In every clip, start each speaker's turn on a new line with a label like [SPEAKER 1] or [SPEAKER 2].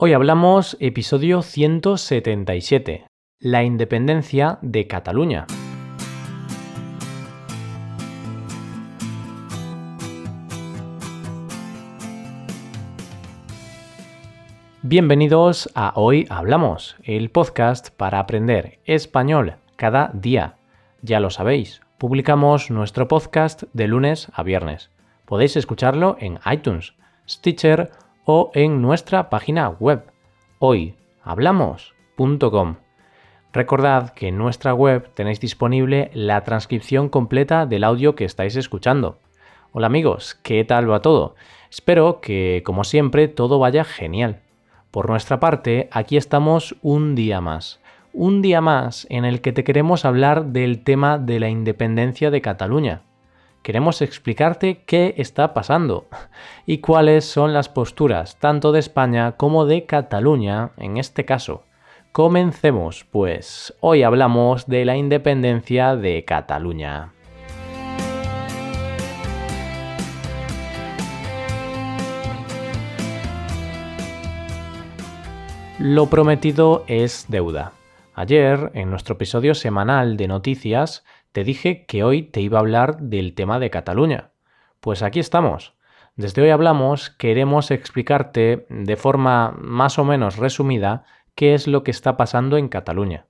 [SPEAKER 1] Hoy hablamos episodio 177, la independencia de Cataluña. Bienvenidos a Hoy Hablamos, el podcast para aprender español cada día. Ya lo sabéis, publicamos nuestro podcast de lunes a viernes. Podéis escucharlo en iTunes, Stitcher o en nuestra página web hoyhablamos.com. Recordad que en nuestra web tenéis disponible la transcripción completa del audio que estáis escuchando. Hola amigos, ¿qué tal va todo? Espero que, como siempre, todo vaya genial. Por nuestra parte, aquí estamos un día más. Un día más en el que te queremos hablar del tema de la independencia de Cataluña. Queremos explicarte qué está pasando y cuáles son las posturas tanto de España como de Cataluña en este caso. Comencemos, pues hoy hablamos de la independencia de Cataluña. Lo prometido es deuda. Ayer, en nuestro episodio semanal de noticias, te dije que hoy te iba a hablar del tema de Cataluña. Pues aquí estamos. Desde hoy hablamos, queremos explicarte de forma más o menos resumida qué es lo que está pasando en Cataluña.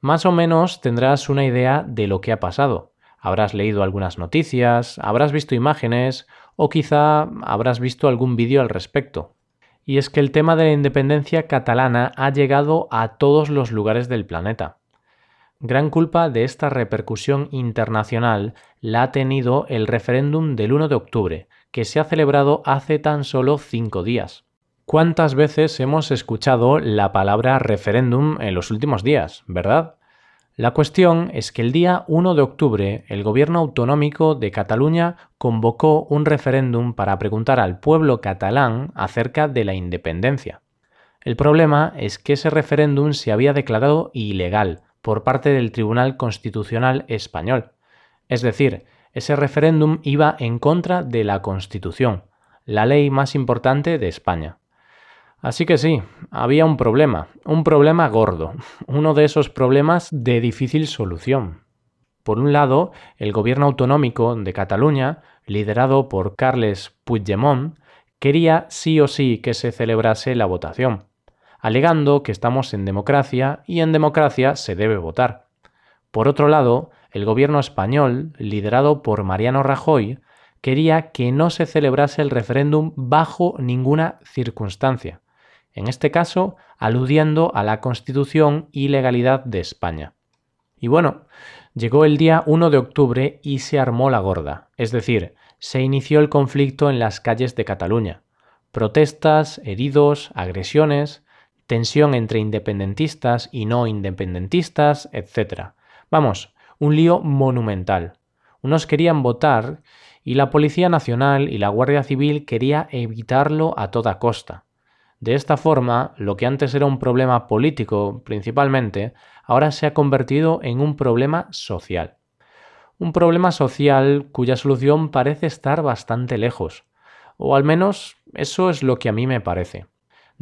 [SPEAKER 1] Más o menos tendrás una idea de lo que ha pasado. Habrás leído algunas noticias, habrás visto imágenes o quizá habrás visto algún vídeo al respecto y es que el tema de la independencia catalana ha llegado a todos los lugares del planeta. Gran culpa de esta repercusión internacional la ha tenido el referéndum del 1 de octubre, que se ha celebrado hace tan solo cinco días. ¿Cuántas veces hemos escuchado la palabra referéndum en los últimos días, verdad? La cuestión es que el día 1 de octubre el gobierno autonómico de Cataluña convocó un referéndum para preguntar al pueblo catalán acerca de la independencia. El problema es que ese referéndum se había declarado ilegal por parte del Tribunal Constitucional español. Es decir, ese referéndum iba en contra de la Constitución, la ley más importante de España. Así que sí, había un problema, un problema gordo, uno de esos problemas de difícil solución. Por un lado, el gobierno autonómico de Cataluña, liderado por Carles Puigdemont, quería sí o sí que se celebrase la votación, alegando que estamos en democracia y en democracia se debe votar. Por otro lado, el gobierno español, liderado por Mariano Rajoy, quería que no se celebrase el referéndum bajo ninguna circunstancia, en este caso aludiendo a la Constitución y legalidad de España. Y bueno, llegó el día 1 de octubre y se armó la gorda, es decir, se inició el conflicto en las calles de Cataluña. Protestas, heridos, agresiones, tensión entre independentistas y no independentistas, etc. Vamos, un lío monumental. Unos querían votar y la Policía Nacional y la Guardia Civil quería evitarlo a toda costa. De esta forma, lo que antes era un problema político principalmente, ahora se ha convertido en un problema social. Un problema social cuya solución parece estar bastante lejos, o al menos eso es lo que a mí me parece.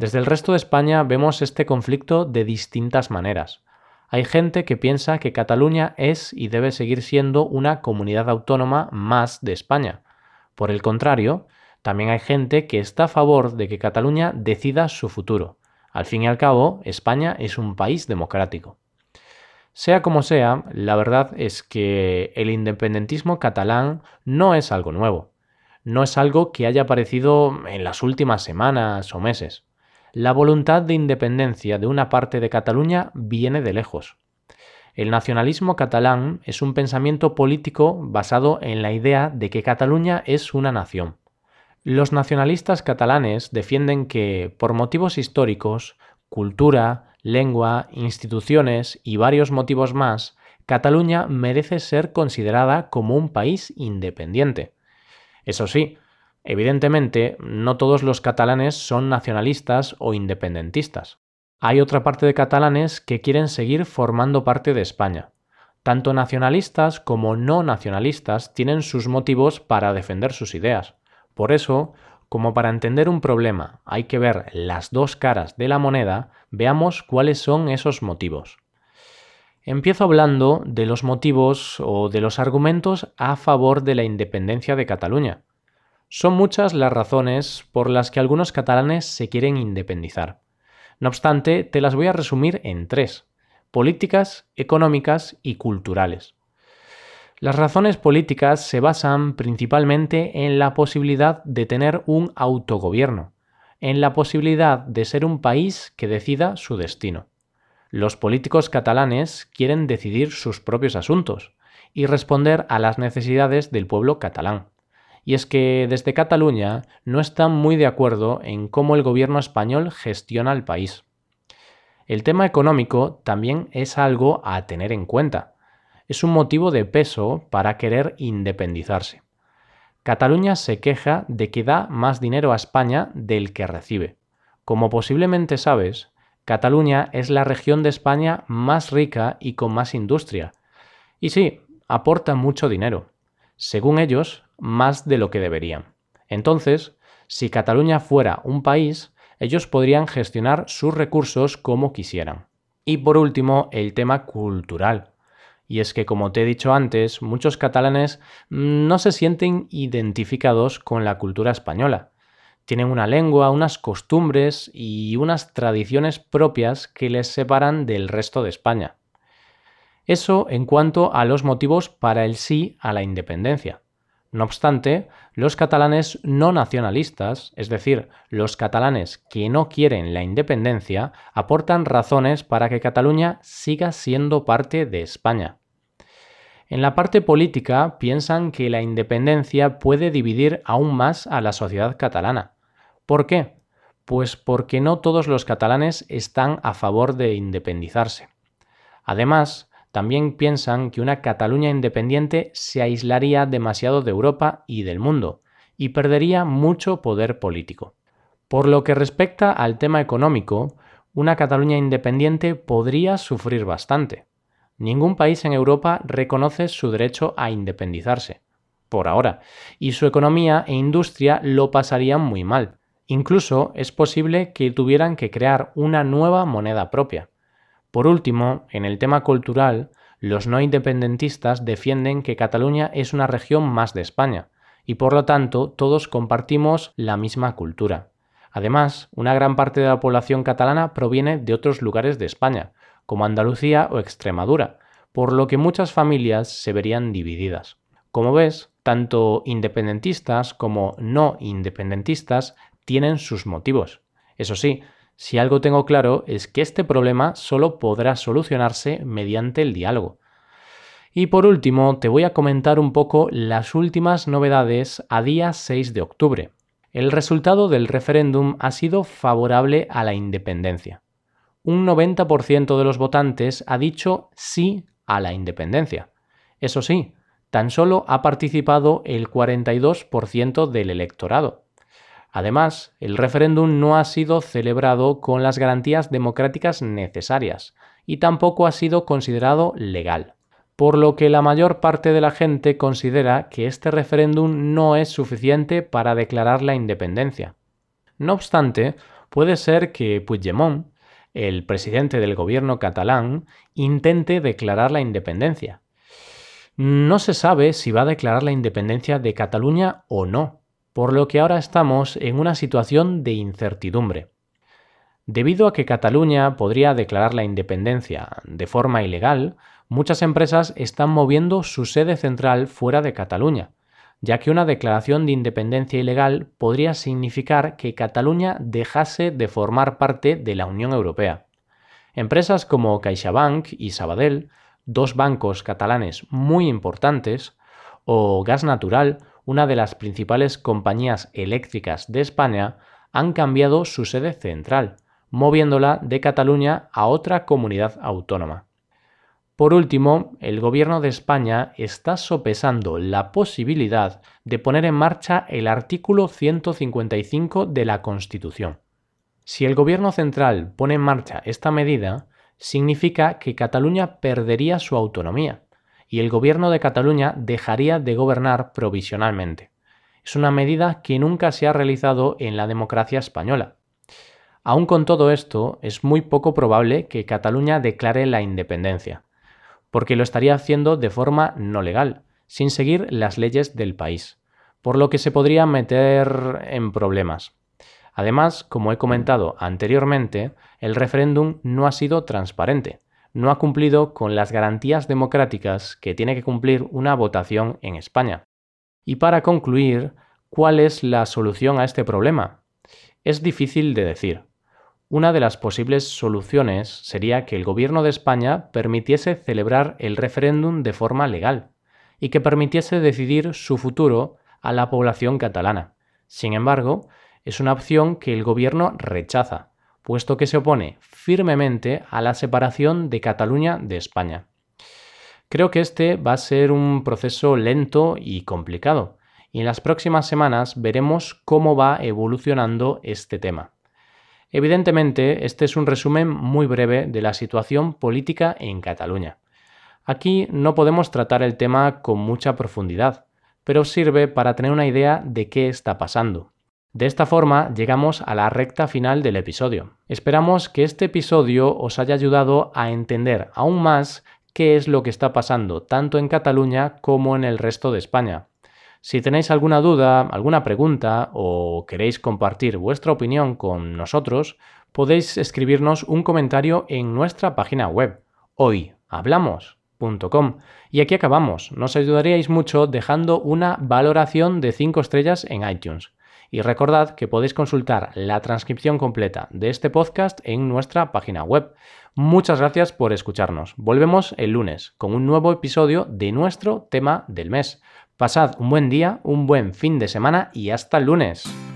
[SPEAKER 1] Desde el resto de España vemos este conflicto de distintas maneras. Hay gente que piensa que Cataluña es y debe seguir siendo una comunidad autónoma más de España. Por el contrario, también hay gente que está a favor de que Cataluña decida su futuro. Al fin y al cabo, España es un país democrático. Sea como sea, la verdad es que el independentismo catalán no es algo nuevo. No es algo que haya aparecido en las últimas semanas o meses. La voluntad de independencia de una parte de Cataluña viene de lejos. El nacionalismo catalán es un pensamiento político basado en la idea de que Cataluña es una nación. Los nacionalistas catalanes defienden que, por motivos históricos, cultura, lengua, instituciones y varios motivos más, Cataluña merece ser considerada como un país independiente. Eso sí, evidentemente, no todos los catalanes son nacionalistas o independentistas. Hay otra parte de catalanes que quieren seguir formando parte de España. Tanto nacionalistas como no nacionalistas tienen sus motivos para defender sus ideas. Por eso, como para entender un problema hay que ver las dos caras de la moneda, veamos cuáles son esos motivos. Empiezo hablando de los motivos o de los argumentos a favor de la independencia de Cataluña. Son muchas las razones por las que algunos catalanes se quieren independizar. No obstante, te las voy a resumir en tres, políticas, económicas y culturales. Las razones políticas se basan principalmente en la posibilidad de tener un autogobierno, en la posibilidad de ser un país que decida su destino. Los políticos catalanes quieren decidir sus propios asuntos y responder a las necesidades del pueblo catalán. Y es que desde Cataluña no están muy de acuerdo en cómo el gobierno español gestiona el país. El tema económico también es algo a tener en cuenta. Es un motivo de peso para querer independizarse. Cataluña se queja de que da más dinero a España del que recibe. Como posiblemente sabes, Cataluña es la región de España más rica y con más industria. Y sí, aporta mucho dinero. Según ellos, más de lo que deberían. Entonces, si Cataluña fuera un país, ellos podrían gestionar sus recursos como quisieran. Y por último, el tema cultural. Y es que, como te he dicho antes, muchos catalanes no se sienten identificados con la cultura española. Tienen una lengua, unas costumbres y unas tradiciones propias que les separan del resto de España. Eso en cuanto a los motivos para el sí a la independencia. No obstante, los catalanes no nacionalistas, es decir, los catalanes que no quieren la independencia, aportan razones para que Cataluña siga siendo parte de España. En la parte política piensan que la independencia puede dividir aún más a la sociedad catalana. ¿Por qué? Pues porque no todos los catalanes están a favor de independizarse. Además, también piensan que una Cataluña independiente se aislaría demasiado de Europa y del mundo, y perdería mucho poder político. Por lo que respecta al tema económico, una Cataluña independiente podría sufrir bastante. Ningún país en Europa reconoce su derecho a independizarse, por ahora, y su economía e industria lo pasarían muy mal. Incluso es posible que tuvieran que crear una nueva moneda propia. Por último, en el tema cultural, los no independentistas defienden que Cataluña es una región más de España, y por lo tanto todos compartimos la misma cultura. Además, una gran parte de la población catalana proviene de otros lugares de España, como Andalucía o Extremadura, por lo que muchas familias se verían divididas. Como ves, tanto independentistas como no independentistas tienen sus motivos. Eso sí, si algo tengo claro es que este problema solo podrá solucionarse mediante el diálogo. Y por último, te voy a comentar un poco las últimas novedades a día 6 de octubre. El resultado del referéndum ha sido favorable a la independencia un 90% de los votantes ha dicho sí a la independencia. Eso sí, tan solo ha participado el 42% del electorado. Además, el referéndum no ha sido celebrado con las garantías democráticas necesarias y tampoco ha sido considerado legal, por lo que la mayor parte de la gente considera que este referéndum no es suficiente para declarar la independencia. No obstante, puede ser que Puigdemont el presidente del gobierno catalán intente declarar la independencia. No se sabe si va a declarar la independencia de Cataluña o no, por lo que ahora estamos en una situación de incertidumbre. Debido a que Cataluña podría declarar la independencia de forma ilegal, muchas empresas están moviendo su sede central fuera de Cataluña, ya que una declaración de independencia ilegal podría significar que Cataluña dejase de formar parte de la Unión Europea. Empresas como CaixaBank y Sabadell, dos bancos catalanes muy importantes, o Gas Natural, una de las principales compañías eléctricas de España, han cambiado su sede central, moviéndola de Cataluña a otra comunidad autónoma. Por último, el Gobierno de España está sopesando la posibilidad de poner en marcha el artículo 155 de la Constitución. Si el Gobierno central pone en marcha esta medida, significa que Cataluña perdería su autonomía y el Gobierno de Cataluña dejaría de gobernar provisionalmente. Es una medida que nunca se ha realizado en la democracia española. Aún con todo esto, es muy poco probable que Cataluña declare la independencia, porque lo estaría haciendo de forma no legal, sin seguir las leyes del país, por lo que se podría meter en problemas. Además, como he comentado anteriormente, el referéndum no ha sido transparente, no ha cumplido con las garantías democráticas que tiene que cumplir una votación en España. Y para concluir, ¿cuál es la solución a este problema? Es difícil de decir. Una de las posibles soluciones sería que el gobierno de España permitiese celebrar el referéndum de forma legal y que permitiese decidir su futuro a la población catalana. Sin embargo, es una opción que el gobierno rechaza, puesto que se opone firmemente a la separación de Cataluña de España. Creo que este va a ser un proceso lento y complicado, y en las próximas semanas veremos cómo va evolucionando este tema. Evidentemente, este es un resumen muy breve de la situación política en Cataluña. Aquí no podemos tratar el tema con mucha profundidad, pero sirve para tener una idea de qué está pasando. De esta forma llegamos a la recta final del episodio. Esperamos que este episodio os haya ayudado a entender aún más qué es lo que está pasando tanto en Cataluña como en el resto de España. Si tenéis alguna duda, alguna pregunta o queréis compartir vuestra opinión con nosotros, podéis escribirnos un comentario en nuestra página web hoyhablamos.com. Y aquí acabamos. Nos ayudaríais mucho dejando una valoración de 5 estrellas en iTunes. Y recordad que podéis consultar la transcripción completa de este podcast en nuestra página web. Muchas gracias por escucharnos. Volvemos el lunes con un nuevo episodio de nuestro tema del mes. Pasad un buen día, un buen fin de semana y hasta el lunes.